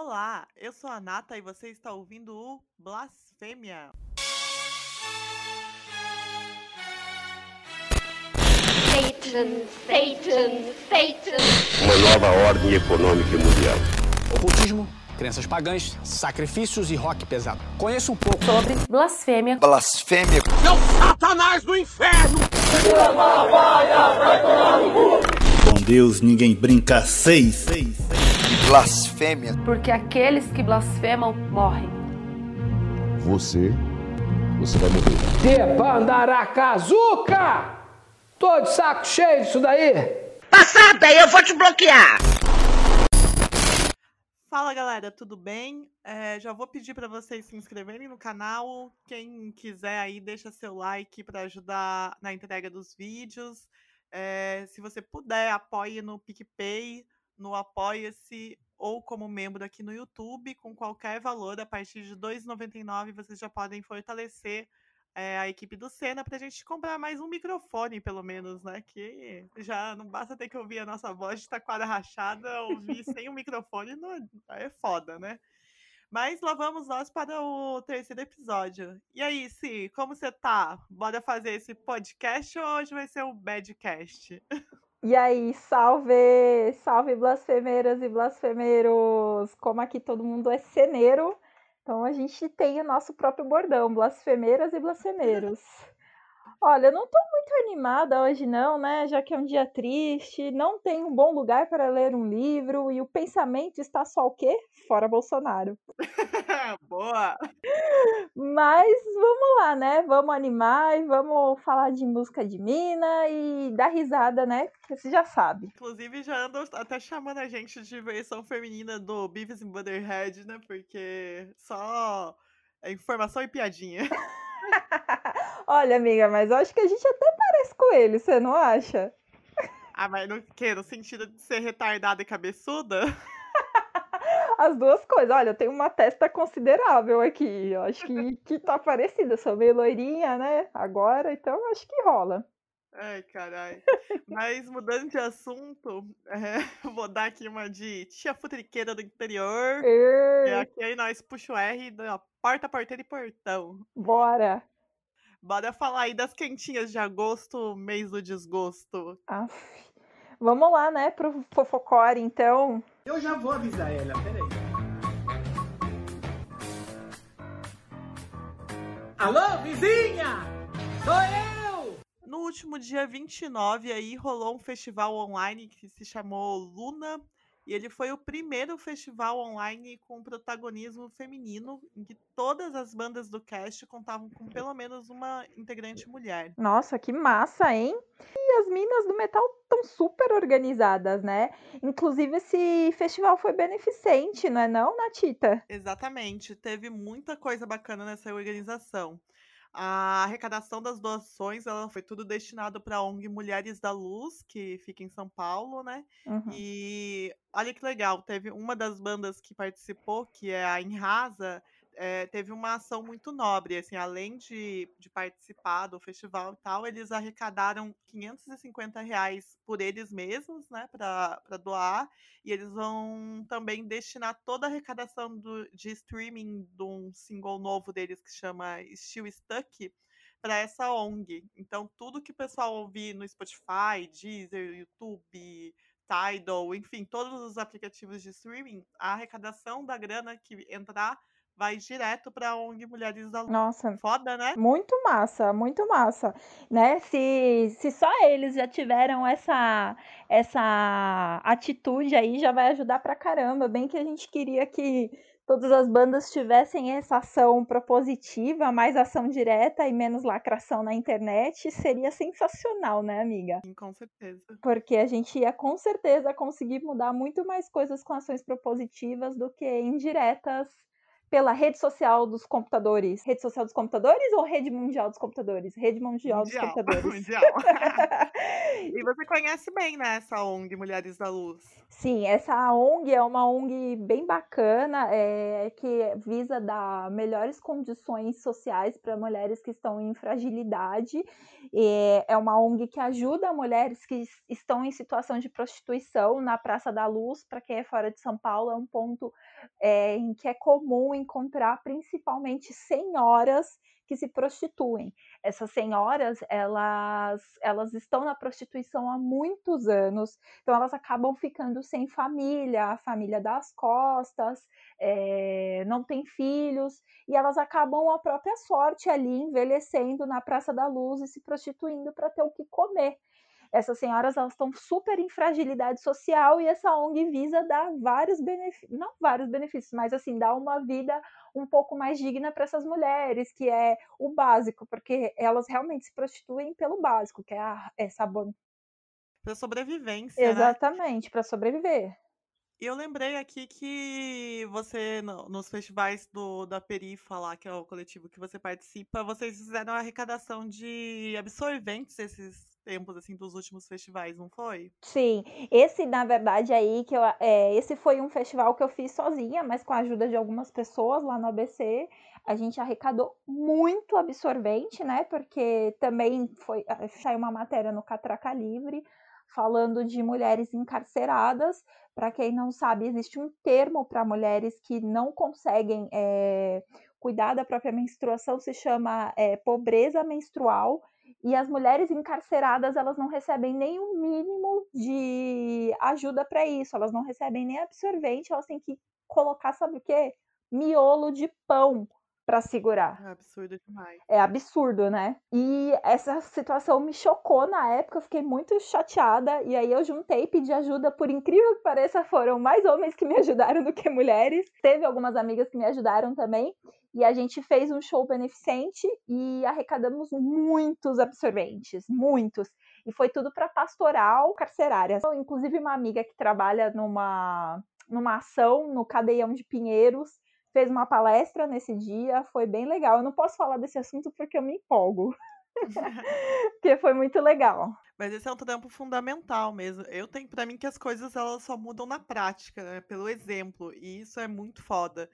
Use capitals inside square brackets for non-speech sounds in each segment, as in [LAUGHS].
Olá, eu sou a Nata e você está ouvindo o Blasfêmia. Satan, Satan, Satan. Uma nova ordem econômica mundial. Ocultismo, crenças pagãs, sacrifícios e rock pesado. Conheço um pouco sobre blasfêmia. Blasfêmia. Meu Satanás do inferno! Com Deus ninguém brinca seis. Blasfêmia. Porque aqueles que blasfemam morrem. Você, você vai morrer. Debandaracazuca! Tô de saco cheio disso daí. Passada, eu vou te bloquear. Fala galera, tudo bem? É, já vou pedir para vocês se inscreverem no canal. Quem quiser aí, deixa seu like para ajudar na entrega dos vídeos. É, se você puder, apoie no PicPay, no Apoia-se ou como membro aqui no YouTube, com qualquer valor, a partir de R$ 2,99 vocês já podem fortalecer é, a equipe do Senna para a gente comprar mais um microfone, pelo menos, né? Que já não basta ter que ouvir a nossa voz de taquara rachada, ouvir sem o microfone não é, é foda, né? Mas lá vamos nós para o terceiro episódio. E aí, Si, como você tá? Bora fazer esse podcast ou hoje vai ser um badcast? [LAUGHS] E aí, salve! Salve, blasfemeiras e blasfemeiros! Como aqui todo mundo é ceneiro, então a gente tem o nosso próprio bordão, blasfemeiras e blasfemeiros. Olha, eu não tô muito animada hoje não, né? Já que é um dia triste, não tem um bom lugar para ler um livro e o pensamento está só o quê? Fora Bolsonaro. [LAUGHS] Boa! Mas vamos lá, né? Vamos animar e vamos falar de música de mina e dar risada, né? Porque você já sabe. Inclusive já andam até chamando a gente de versão feminina do Beavis and Butterhead, né? Porque só é informação e piadinha. [LAUGHS] Olha, amiga, mas eu acho que a gente até parece com ele, você não acha? Ah, mas no que? No sentido de ser retardada e cabeçuda? [LAUGHS] As duas coisas. Olha, eu tenho uma testa considerável aqui. Eu acho que, que tá parecida. Sou meio loirinha, né? Agora, então acho que rola. Ai, caralho. Mas mudando de assunto, [LAUGHS] é, vou dar aqui uma de tia futriqueira do interior. E aqui aí nós puxa o R da porta, porteira e portão. Bora! Bora falar aí das quentinhas de agosto, mês do desgosto. Aff. Vamos lá, né, pro fofocore, então. Eu já vou avisar ela, peraí. Alô, vizinha! Sou eu! No último dia 29 aí rolou um festival online que se chamou Luna e ele foi o primeiro festival online com protagonismo feminino, em que todas as bandas do cast contavam com pelo menos uma integrante mulher. Nossa, que massa, hein? E as minas do metal estão super organizadas, né? Inclusive, esse festival foi beneficente, não é não, Natita? Exatamente. Teve muita coisa bacana nessa organização. A arrecadação das doações ela foi tudo destinado para a ONG Mulheres da Luz, que fica em São Paulo, né? Uhum. E olha que legal, teve uma das bandas que participou, que é a Enrasa, é, teve uma ação muito nobre, assim, além de, de participar do festival e tal, eles arrecadaram 550 reais por eles mesmos, né, para doar, e eles vão também destinar toda a arrecadação do, de streaming de um single novo deles que chama Still Stuck para essa ONG. Então, tudo que o pessoal ouvir no Spotify, Deezer, YouTube, Tidal, enfim, todos os aplicativos de streaming, a arrecadação da grana que entrar vai direto para ONG Mulheres da Luz. Nossa. Foda, né? Muito massa, muito massa. Né? Se, se só eles já tiveram essa, essa atitude aí, já vai ajudar pra caramba. Bem que a gente queria que todas as bandas tivessem essa ação propositiva, mais ação direta e menos lacração na internet, seria sensacional, né, amiga? Sim, com certeza. Porque a gente ia com certeza conseguir mudar muito mais coisas com ações propositivas do que indiretas pela rede social dos computadores. Rede social dos computadores ou rede mundial dos computadores? Rede mundial, mundial dos computadores. [LAUGHS] Mundial. [LAUGHS] e você conhece bem, né, essa ONG Mulheres da Luz? Sim, essa ONG é uma ONG bem bacana, é, que visa dar melhores condições sociais para mulheres que estão em fragilidade. E é uma ONG que ajuda mulheres que estão em situação de prostituição na Praça da Luz, para quem é fora de São Paulo, é um ponto é, em que é comum encontrar principalmente senhoras que se prostituem. Essas senhoras, elas, elas estão na prostituição há muitos anos, então elas acabam ficando sem família, a família das costas, é, não tem filhos, e elas acabam a própria sorte ali, envelhecendo na Praça da Luz e se prostituindo para ter o que comer essas senhoras elas estão super em fragilidade social e essa ONG visa dar vários benefícios, não vários benefícios, mas assim, dar uma vida um pouco mais digna para essas mulheres, que é o básico, porque elas realmente se prostituem pelo básico, que é a, essa para sobrevivência, Exatamente, né? para sobreviver. E eu lembrei aqui que você, no, nos festivais do, da Perifa lá, que é o coletivo que você participa, vocês fizeram a arrecadação de absorventes esses tempos, assim, dos últimos festivais, não foi? Sim, esse, na verdade, aí, que eu, é, esse foi um festival que eu fiz sozinha, mas com a ajuda de algumas pessoas lá no ABC, a gente arrecadou muito absorvente, né, porque também foi, saiu uma matéria no Catraca Livre, falando de mulheres encarceradas. Para quem não sabe, existe um termo para mulheres que não conseguem é, cuidar da própria menstruação, se chama é, pobreza menstrual. E as mulheres encarceradas, elas não recebem nem o mínimo de ajuda para isso, elas não recebem nem absorvente, elas têm que colocar, sabe o quê? Miolo de pão para segurar. É absurdo demais. É absurdo, né? E essa situação me chocou na época, eu fiquei muito chateada. E aí eu juntei, pedi ajuda. Por incrível que pareça, foram mais homens que me [LAUGHS] ajudaram do que mulheres. Teve algumas amigas que me ajudaram também. E a gente fez um show beneficente e arrecadamos muitos absorventes, muitos. E foi tudo para pastoral carcerária. Então, inclusive, uma amiga que trabalha numa, numa ação no Cadeião de Pinheiros fez uma palestra nesse dia, foi bem legal. Eu não posso falar desse assunto porque eu me empolgo. [LAUGHS] porque foi muito legal. Mas esse é um trampo fundamental mesmo. Eu tenho para mim que as coisas elas só mudam na prática, né? pelo exemplo, e isso é muito foda.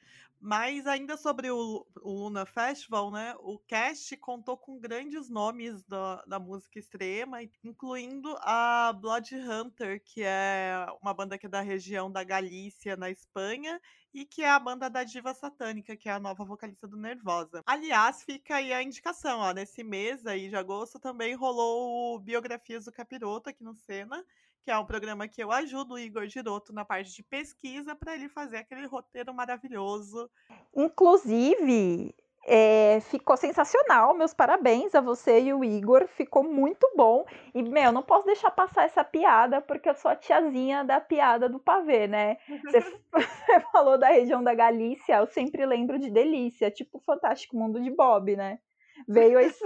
Mas ainda sobre o, o, Luna Festival, né? O cast contou com grandes nomes da, da música extrema, incluindo a Blood Hunter, que é uma banda que é da região da Galícia, na Espanha, e que é a banda da Diva Satânica, que é a nova vocalista do Nervosa. Aliás, fica aí a indicação, ó, nesse mês aí de agosto também rolou o Biografias do Capiroto aqui no Sena, que é um programa que eu ajudo o Igor Giroto na parte de pesquisa para ele fazer aquele roteiro maravilhoso. Inclusive, é, ficou sensacional. Meus parabéns a você e o Igor. Ficou muito bom. E, meu, não posso deixar passar essa piada, porque eu sou a tiazinha da piada do pavê, né? Você, [LAUGHS] [LAUGHS] você falou da região da Galícia, eu sempre lembro de Delícia, tipo o Fantástico Mundo de Bob, né? Veio esse.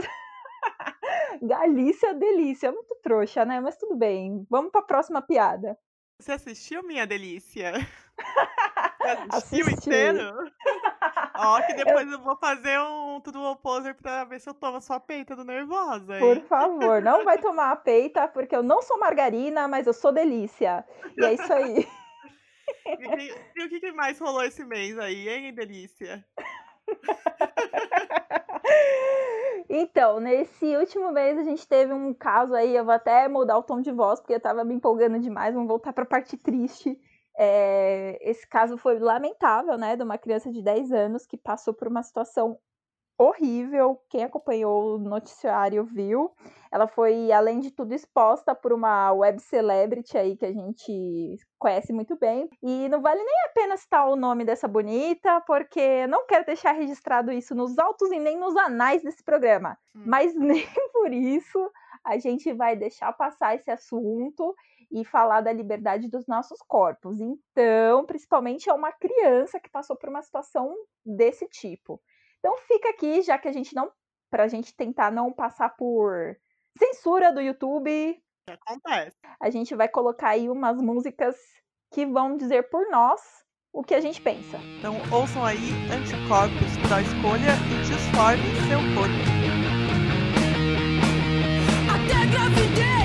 [LAUGHS] Galícia, delícia. Muito trouxa, né? Mas tudo bem. Vamos para a próxima piada. Você assistiu Minha Delícia? [LAUGHS] assistiu Assisti. inteiro? Ó, que depois eu... eu... vou fazer um tudo oposer pra ver se eu tomo sua peita do nervosa. Hein? Por favor, não vai tomar a peita, porque eu não sou margarina, mas eu sou delícia. E é isso aí. [LAUGHS] E, e o que mais rolou esse mês aí, hein, delícia? Então, nesse último mês a gente teve um caso aí, eu vou até mudar o tom de voz, porque eu tava me empolgando demais, vamos voltar pra parte triste. É, esse caso foi lamentável, né, de uma criança de 10 anos que passou por uma situação horrível. Quem acompanhou o noticiário viu. Ela foi, além de tudo, exposta por uma web celebrity aí que a gente conhece muito bem. E não vale nem a pena citar o nome dessa bonita, porque não quero deixar registrado isso nos autos e nem nos anais desse programa. Hum. Mas [LAUGHS] nem por isso a gente vai deixar passar esse assunto e falar da liberdade dos nossos corpos. Então, principalmente é uma criança que passou por uma situação desse tipo. Então fica aqui, já que a gente não. Pra gente tentar não passar por censura do YouTube. Acontece. A gente vai colocar aí umas músicas que vão dizer por nós o que a gente pensa. Então ouçam aí Anticorpos da Escolha e Disforme seu corpo. Até gravidez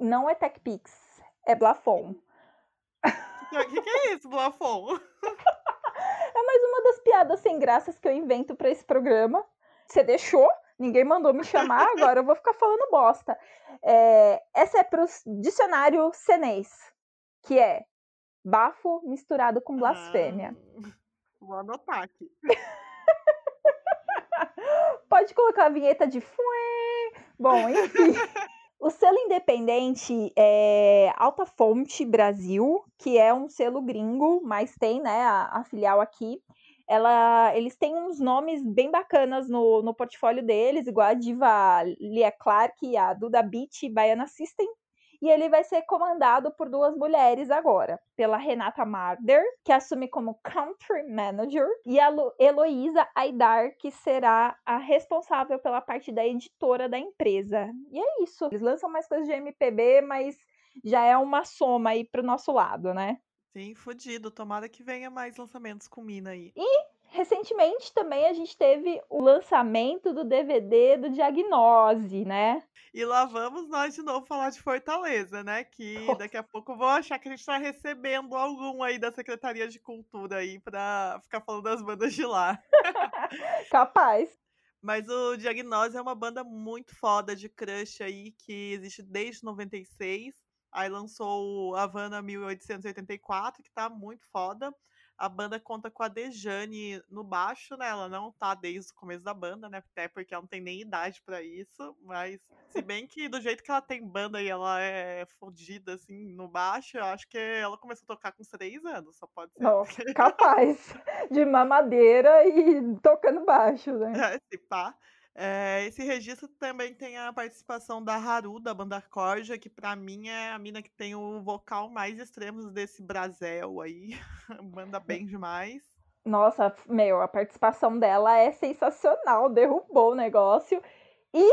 Não é TechPix, é Blafon. O que, que é isso, Blafon? É mais uma das piadas sem graças que eu invento pra esse programa. Você deixou? Ninguém mandou me chamar, agora eu vou ficar falando bosta. É, essa é pro dicionário cenês, que é bafo misturado com blasfêmia. Ah, vou anotar aqui. [LAUGHS] Pode colocar a vinheta de fuê. Bom, enfim. [LAUGHS] O selo independente é Alta Fonte Brasil, que é um selo gringo, mas tem né, a, a filial aqui. Ela, eles têm uns nomes bem bacanas no, no portfólio deles, igual a diva Lia Clark a Duda Beat e Baiana System. E ele vai ser comandado por duas mulheres agora, pela Renata Marder, que assume como Country Manager, e a Heloísa Aidar, que será a responsável pela parte da editora da empresa. E é isso. Eles lançam mais coisas de MPB, mas já é uma soma aí pro nosso lado, né? Sim, fudido. Tomara que venha mais lançamentos com Mina aí. E recentemente também a gente teve o lançamento do DVD do Diagnose, né? E lá vamos nós de novo falar de Fortaleza, né? Que Nossa. [LAUGHS] daqui a pouco vão achar que a gente tá recebendo algum aí da Secretaria de Cultura aí pra ficar falando das bandas de lá. [LAUGHS] Capaz. Mas o Diagnose é uma banda muito foda de crush aí, que existe desde 96. Aí lançou o Havana 1884, que tá muito foda. A banda conta com a Dejane no baixo, né? Ela não tá desde o começo da banda, né? Até porque ela não tem nem idade pra isso. Mas, se bem que do jeito que ela tem banda e ela é fodida, assim, no baixo, eu acho que ela começou a tocar com três anos, só pode ser. Nossa, capaz de mamadeira e tocando baixo, né? [LAUGHS] É, se pá. É, esse registro também tem a participação da Haru, da banda Corja, que pra mim é a mina que tem o vocal mais extremo desse Brasel aí. [LAUGHS] Manda bem demais. Nossa, meu, a participação dela é sensacional, derrubou o negócio. E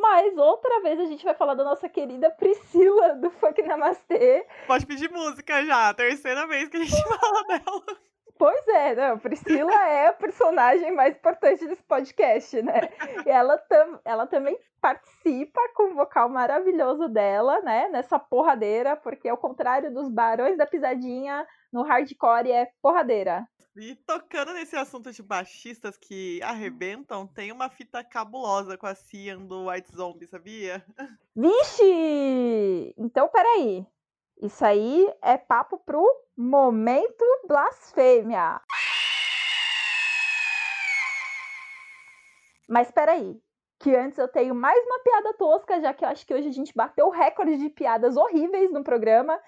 mais outra vez a gente vai falar da nossa querida Priscila do Funk Namastê. Pode pedir música já, terceira vez que a gente [LAUGHS] fala dela. Pois é, não, Priscila é a personagem mais importante desse podcast, né? E ela, tam, ela também participa com o vocal maravilhoso dela, né? Nessa porradeira, porque ao contrário dos Barões da Pisadinha, no hardcore é porradeira. E tocando nesse assunto de baixistas que arrebentam, tem uma fita cabulosa com a Cian do White Zombie, sabia? Vixe! Então, peraí. Isso aí é papo pro momento blasfêmia. Mas peraí, que antes eu tenho mais uma piada tosca, já que eu acho que hoje a gente bateu o recorde de piadas horríveis no programa.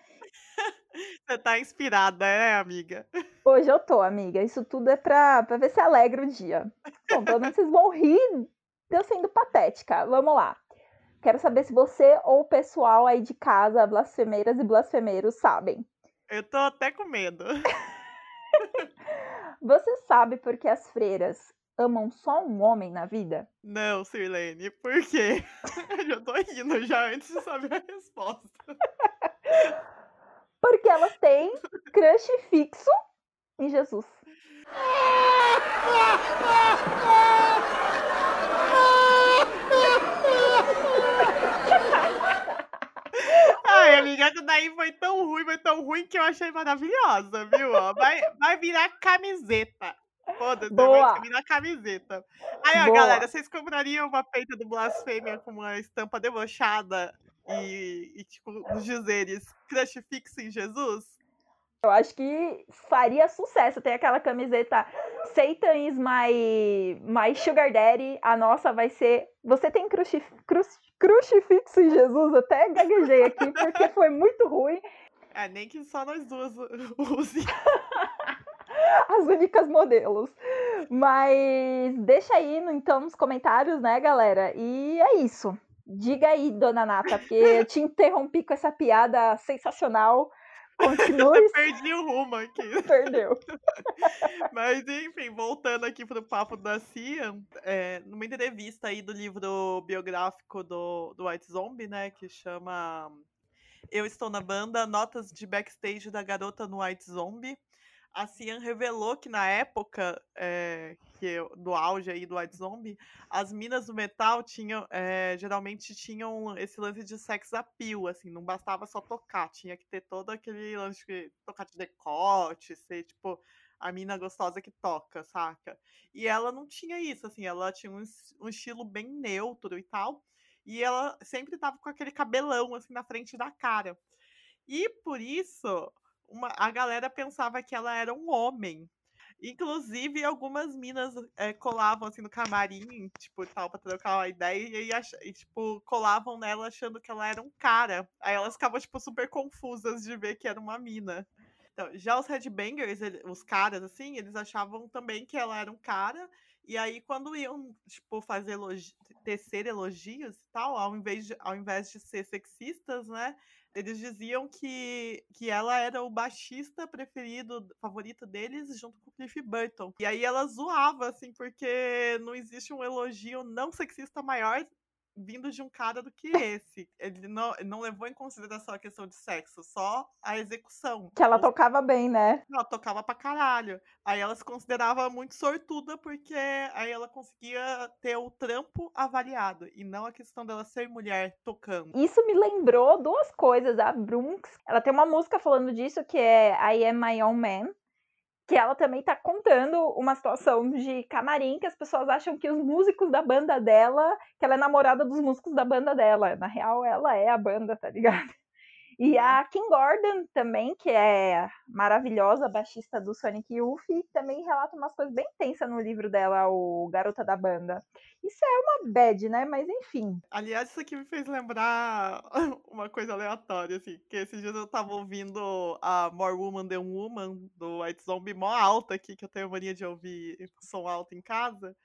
[LAUGHS] Você tá inspirada, né, amiga? [LAUGHS] Hoje eu tô, amiga. Isso tudo é pra, pra ver se alegra o dia. Bom, pelo menos vocês vão rir de eu sendo patética. Vamos lá. Quero saber se você ou o pessoal aí de casa, blasfemeiras e blasfemeiros, sabem. Eu tô até com medo. [LAUGHS] Você sabe por que as freiras amam só um homem na vida? Não, Sirlene, por quê? [LAUGHS] Eu já tô rindo já antes de saber a resposta. [LAUGHS] Porque elas têm crush fixo em Jesus. Ai, amiga, essa daí foi tão ruim, foi tão ruim que eu achei maravilhosa, viu? ó? Vai, vai virar camiseta. Foda-se, vai virar camiseta. Aí, ó, Boa. galera, vocês comprariam uma peita do Blasfêmia com uma estampa debochada e, e tipo, nos dizeres crush fixo em Jesus? Eu acho que faria sucesso. Tem aquela camiseta Satan is my, my sugar daddy. A nossa vai ser. Você tem cruci, cruci, crucifixo em Jesus? Até gaguejei aqui porque foi muito ruim. É, nem que só nós duas [LAUGHS] use. [LAUGHS] As únicas modelos. Mas deixa aí então nos comentários, né, galera? E é isso. Diga aí, dona Nata, porque eu te interrompi com essa piada sensacional. [LAUGHS] Continue. Perdi o rumo aqui. Perdeu. Mas, enfim, voltando aqui pro papo da Cian, é, numa entrevista aí do livro biográfico do, do White Zombie, né, que chama Eu Estou na Banda, Notas de Backstage da Garota no White Zombie, a Cian revelou que na época é, que, do auge aí do White Zombie, as minas do metal tinham, é, geralmente tinham esse lance de sex appeal, assim, não bastava só tocar, tinha que ter todo aquele lance de tocar de decote, ser tipo a mina gostosa que toca, saca? E ela não tinha isso, assim, ela tinha um, um estilo bem neutro e tal, e ela sempre tava com aquele cabelão, assim, na frente da cara. E por isso, uma, a galera pensava que ela era um homem. Inclusive, algumas minas é, colavam assim no camarim, tipo, tal, pra trocar uma ideia, e, ach... e, tipo, colavam nela achando que ela era um cara. Aí elas ficavam, tipo, super confusas de ver que era uma mina. Então, já os headbangers, os caras, assim, eles achavam também que ela era um cara. E aí, quando iam, tipo, fazer tecer elogios e tal, ao invés, de, ao invés de ser sexistas, né? Eles diziam que, que ela era o baixista preferido, favorito deles, junto com o Cliff Burton. E aí ela zoava, assim, porque não existe um elogio não sexista maior vindo de um cara do que esse. Ele não, não levou em consideração a questão de sexo, só a execução. Que ela tocava bem, né? Ela tocava pra caralho. Aí ela se considerava muito sortuda porque aí ela conseguia ter o trampo avaliado e não a questão dela ser mulher tocando. Isso me lembrou duas coisas. A Brunx, ela tem uma música falando disso que é I Am My Own Man que ela também tá contando uma situação de camarim que as pessoas acham que os músicos da banda dela, que ela é namorada dos músicos da banda dela. Na real, ela é a banda, tá ligado? E a Kim Gordon também, que é maravilhosa, baixista do Sonic Youth, também relata umas coisas bem tensas no livro dela, o Garota da Banda. Isso é uma bad, né? Mas enfim. Aliás, isso aqui me fez lembrar [LAUGHS] uma coisa aleatória, assim, que esses dias eu tava ouvindo a More Woman Than Woman, do White Zombie, mó alta aqui, que eu tenho mania de ouvir som alto em casa.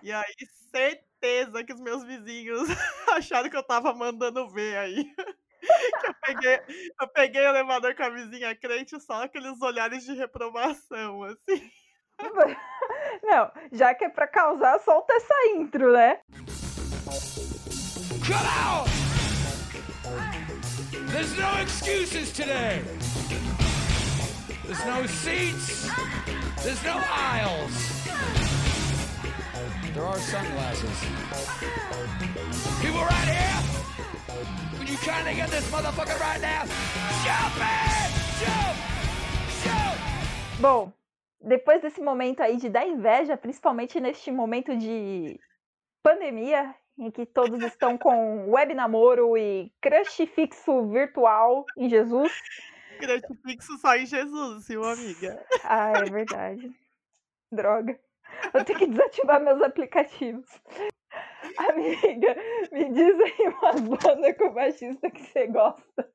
E aí, certeza que os meus vizinhos [LAUGHS] acharam que eu tava mandando ver aí [LAUGHS] eu peguei, eu peguei o elevador com a vizinha crente, só aqueles olhares de reprovação, assim. [LAUGHS] Não, já que é pra causar, solta essa intro, né? Cut out! There's no excuses today. There's no seats. There's no aisles. There are sunglasses. People right here. You trying to get this motherfucker right now? Jump it! Jump! Jump! Bom, depois desse momento aí de dar inveja, principalmente neste momento de pandemia, em que todos estão com web namoro e crush fixo virtual em Jesus. Crush fixo só em Jesus, viu, amiga? Ah, é verdade. Droga. Vou ter que desativar meus aplicativos. [LAUGHS] Amiga, me diz aí umas bandas com baixista que você gosta.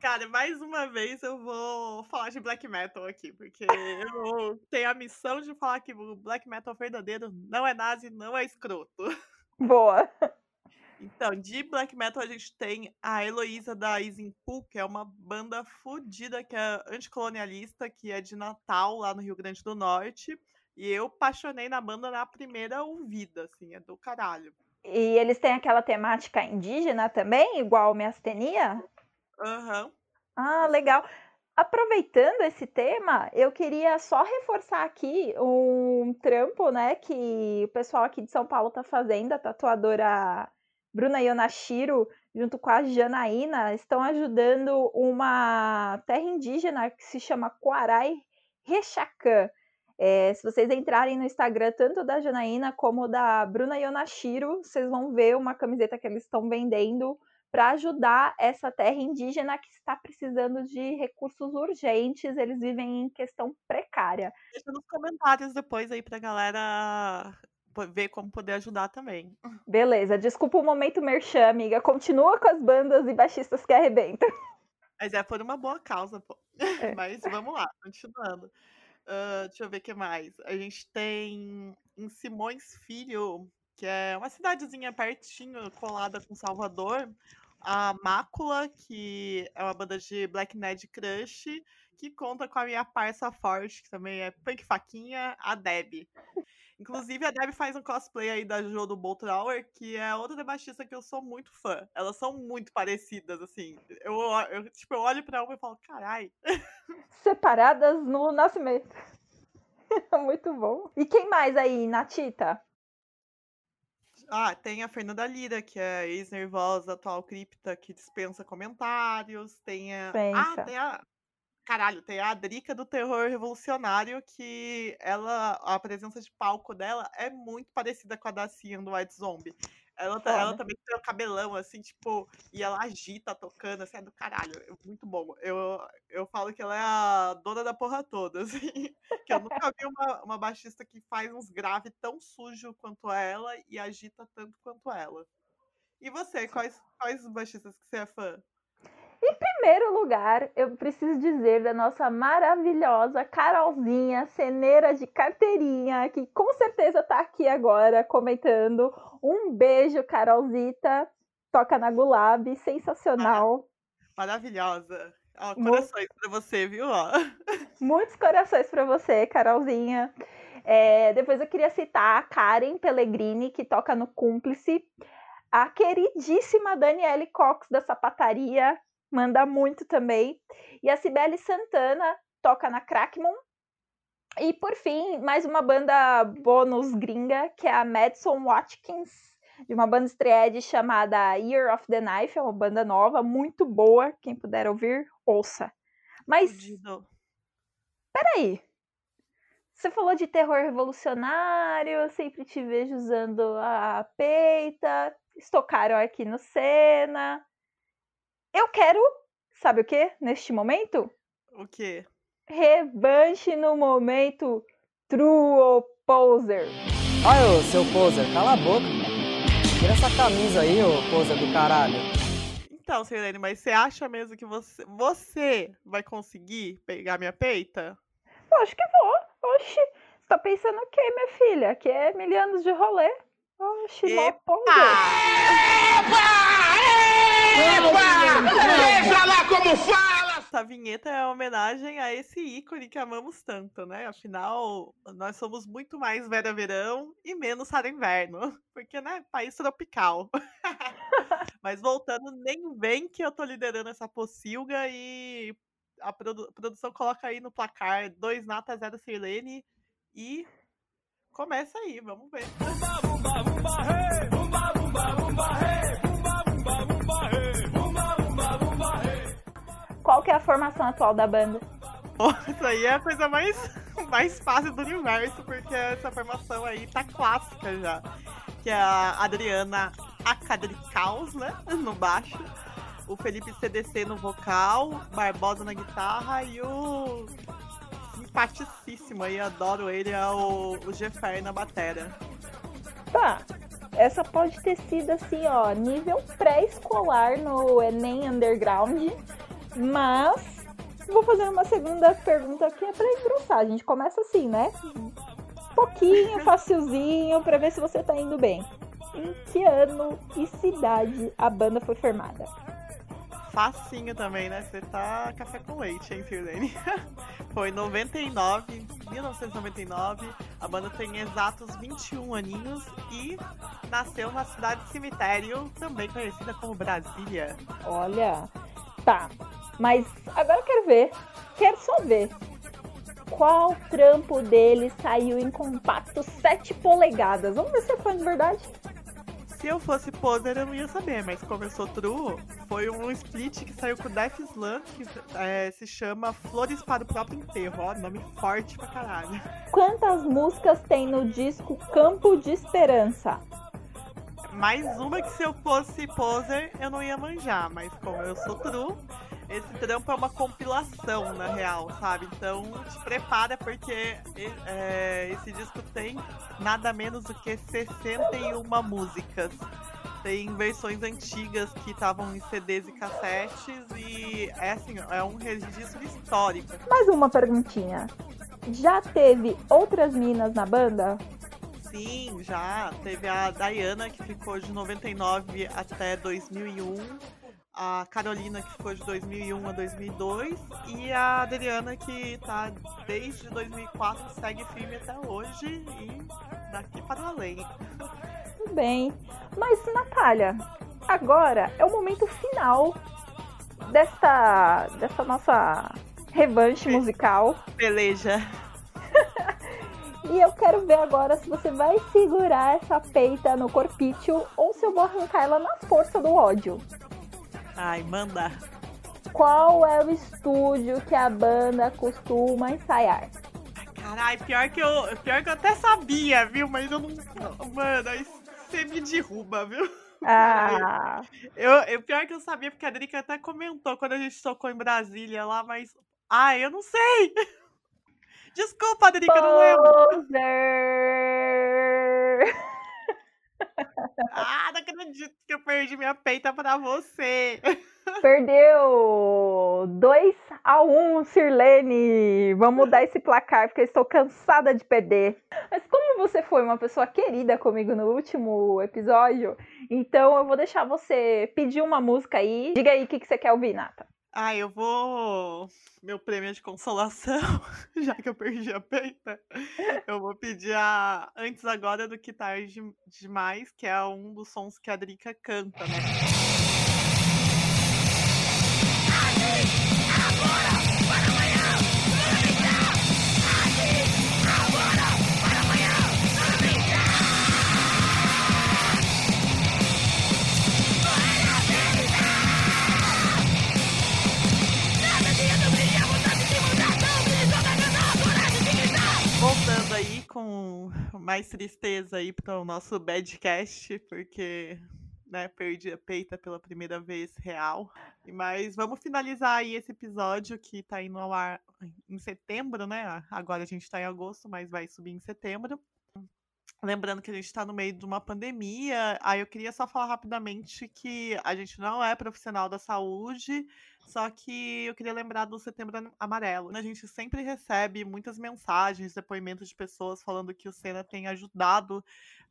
Cara, mais uma vez eu vou falar de black metal aqui, porque eu tenho a missão de falar que o black metal verdadeiro não é nazi, não é escroto. Boa. Então, de black metal a gente tem a Heloísa da Isimpu, que é uma banda fodida, que é anticolonialista, que é de Natal, lá no Rio Grande do Norte. E eu apaixonei na banda na primeira ouvida, assim, é do caralho. E eles têm aquela temática indígena também, igual Miastenia? Aham. Uhum. Ah, legal. Aproveitando esse tema, eu queria só reforçar aqui um trampo, né, que o pessoal aqui de São Paulo tá fazendo, a tatuadora Bruna Yonashiro, junto com a Janaína, estão ajudando uma terra indígena que se chama Quarai Rechacan. É, se vocês entrarem no Instagram, tanto da Janaína como da Bruna Yonashiro, vocês vão ver uma camiseta que eles estão vendendo para ajudar essa terra indígena que está precisando de recursos urgentes. Eles vivem em questão precária. Deixa nos comentários depois aí pra galera ver como poder ajudar também. Beleza, desculpa o momento merchan, amiga. Continua com as bandas e baixistas que arrebentam. Mas é por uma boa causa, pô. É. [LAUGHS] Mas vamos lá, continuando. Uh, deixa eu ver o que mais. A gente tem em Simões Filho, que é uma cidadezinha pertinho, colada com Salvador, a Mácula, que é uma banda de Black Ned Crush, que conta com a minha parça forte, que também é punk faquinha, a Deb. Inclusive, a Debbie faz um cosplay aí da Jo do Bolt Tower, que é outra baixista que eu sou muito fã. Elas são muito parecidas, assim. Eu, eu, tipo, eu olho pra uma e falo, carai. [LAUGHS] Separadas no nascimento. [LAUGHS] muito bom. E quem mais aí, Natita? Ah, tem a Fernanda Lira, que é ex-nervosa, atual cripta, que dispensa comentários. Tem a. Ah, Pensa. tem a. Caralho, tem a Drica do terror revolucionário, que ela. A presença de palco dela é muito parecida com a da Cian do White Zombie. Ela, ela também tem o cabelão, assim, tipo, e ela agita tocando, assim, é do caralho. é muito bom. Eu, eu falo que ela é a dona da porra toda, [LAUGHS] assim. Que eu nunca vi uma, uma baixista que faz uns graves tão sujo quanto ela e agita tanto quanto ela. E você, quais, quais baixistas que você é fã? Em primeiro lugar, eu preciso dizer da nossa maravilhosa Carolzinha, ceneira de carteirinha, que com certeza tá aqui agora comentando. Um beijo, Carolzita. Toca na Gulab, sensacional. Maravilhosa. Ó, corações pra você, viu? Ó. [LAUGHS] Muitos corações para você, Carolzinha. É, depois eu queria citar a Karen Pellegrini, que toca no Cúmplice. A queridíssima Daniele Cox, da Sapataria, manda muito também. E a Cibele Santana toca na Crackmon. E por fim, mais uma banda bônus gringa, que é a Madison Watkins, de uma banda estreed chamada Year of the Knife, é uma banda nova, muito boa. Quem puder ouvir, ouça. Mas peraí. Você falou de terror revolucionário, eu sempre te vejo usando a peita, estocaram aqui no Senna. Eu quero, sabe o que, neste momento? O quê? Revanche no momento True ou Poser. Ai, ô, seu poser, cala a boca. Tira essa camisa aí, ô poser do caralho. Então, Sirene, mas você acha mesmo que você, você vai conseguir pegar minha peita? Acho que vou. Oxi, você tá pensando o quê, minha filha? Que é mil anos de rolê. Oxi, mó poser. Veja lá como fala! Essa vinheta é uma homenagem a esse ícone que amamos tanto, né? Afinal, nós somos muito mais Vera Verão e menos Sara Inverno. [LAUGHS] Porque, né? País tropical. [LAUGHS] Mas voltando, nem vem que eu tô liderando essa pocilga e a produ- produção coloca aí no placar dois nata zero Sirlene e começa aí, vamos ver. Qual que é a formação atual da banda? Isso aí é a coisa mais, [LAUGHS] mais fácil do universo, porque essa formação aí tá clássica já. Que é a Adriana Acadricaus, né? [LAUGHS] No baixo. O Felipe CDC no vocal, Barbosa na guitarra e o simpaticíssimo aí, adoro ele, é o, o Jeffer na batera. Tá. Essa pode ter sido assim, ó, nível pré-escolar no Enem Underground. Mas vou fazer uma segunda pergunta que é pra engrossar. A gente começa assim, né? Pouquinho, facilzinho, pra ver se você tá indo bem. Em que ano e cidade a banda foi formada? Facinho também, né? Você tá café com leite, hein, Sirlene? [LAUGHS] Foi em 99, 1999. A banda tem exatos 21 aninhos e nasceu na cidade cemitério, também conhecida como Brasília. Olha, tá. Mas agora eu quero ver, quero só ver. Qual trampo dele saiu em compacto 7 polegadas? Vamos ver se é fã de verdade. Se eu fosse poser, eu não ia saber, mas como eu sou true, foi um split que saiu com o Def Slam, que é, se chama Flores para o Próprio Enterro. Ó, nome forte pra caralho. Quantas músicas tem no disco Campo de Esperança? Mais uma que se eu fosse poser, eu não ia manjar, mas como eu sou true, esse trampo é uma compilação, na real, sabe? Então te prepara porque é, esse disco tem nada menos do que 61 músicas. Tem versões antigas que estavam em CDs e cassetes e é assim, é um registro histórico. Mais uma perguntinha. Já teve outras minas na banda? Sim, já. Teve a Diana, que ficou de 99 até 2001. a Carolina, que ficou de 2001 a 2002, e a Adriana, que tá desde 2004, segue firme até hoje e daqui para além. Tudo bem. Mas, Natália, agora é o momento final desta, dessa nossa revanche musical. Peleja. [LAUGHS] E eu quero ver agora se você vai segurar essa peita no corpício ou se eu vou arrancar ela na força do ódio. Ai, manda. Qual é o estúdio que a banda costuma ensaiar? Caralho, pior que eu, pior que eu até sabia, viu? Mas eu não. Mano, aí você me derruba, viu? Ah. [LAUGHS] Eu, eu, pior que eu sabia, porque a Drica até comentou quando a gente tocou em Brasília lá, mas. Ah, eu não sei! [LAUGHS] Desculpa, Drica, eu não lembro. Ah, não acredito que eu perdi minha peita pra você. Perdeu 2 a 1 um, Sirlene. Vamos mudar esse placar porque estou cansada de perder. Mas como você foi uma pessoa querida comigo no último episódio, então eu vou deixar você pedir uma música aí. Diga aí o que, que você quer ouvir, Nata. Ah, eu vou. Meu prêmio de consolação, [LAUGHS] já que eu perdi a peita. Eu vou pedir a Antes Agora do que Tarde Demais, que é um dos sons que a Drica canta, né? Voltando com mais tristeza aí para o nosso badcast, porque né, perdi a peita pela primeira vez real. Mas vamos finalizar aí esse episódio que tá indo ao ar em setembro, né? Agora a gente tá em agosto, mas vai subir em setembro. Lembrando que a gente está no meio de uma pandemia, aí eu queria só falar rapidamente que a gente não é profissional da saúde, só que eu queria lembrar do Setembro Amarelo. A gente sempre recebe muitas mensagens, depoimentos de pessoas falando que o Senna tem ajudado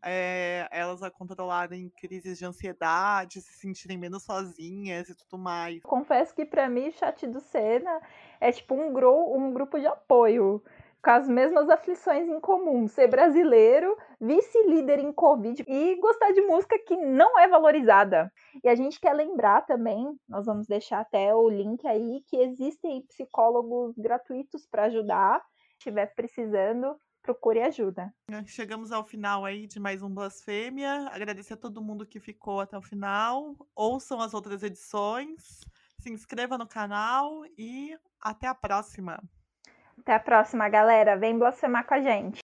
é, elas a controlarem crises de ansiedade, se sentirem menos sozinhas e tudo mais. Confesso que para mim o chat do Senna é tipo um, gru um grupo de apoio com as mesmas aflições em comum, ser brasileiro, vice-líder em Covid e gostar de música que não é valorizada. E a gente quer lembrar também, nós vamos deixar até o link aí, que existem psicólogos gratuitos para ajudar. Se estiver precisando, procure ajuda. Chegamos ao final aí de mais um Blasfêmia. Agradecer a todo mundo que ficou até o final. Ouçam as outras edições, se inscreva no canal e até a próxima. Até a próxima, galera. Vem blasfemar com a gente.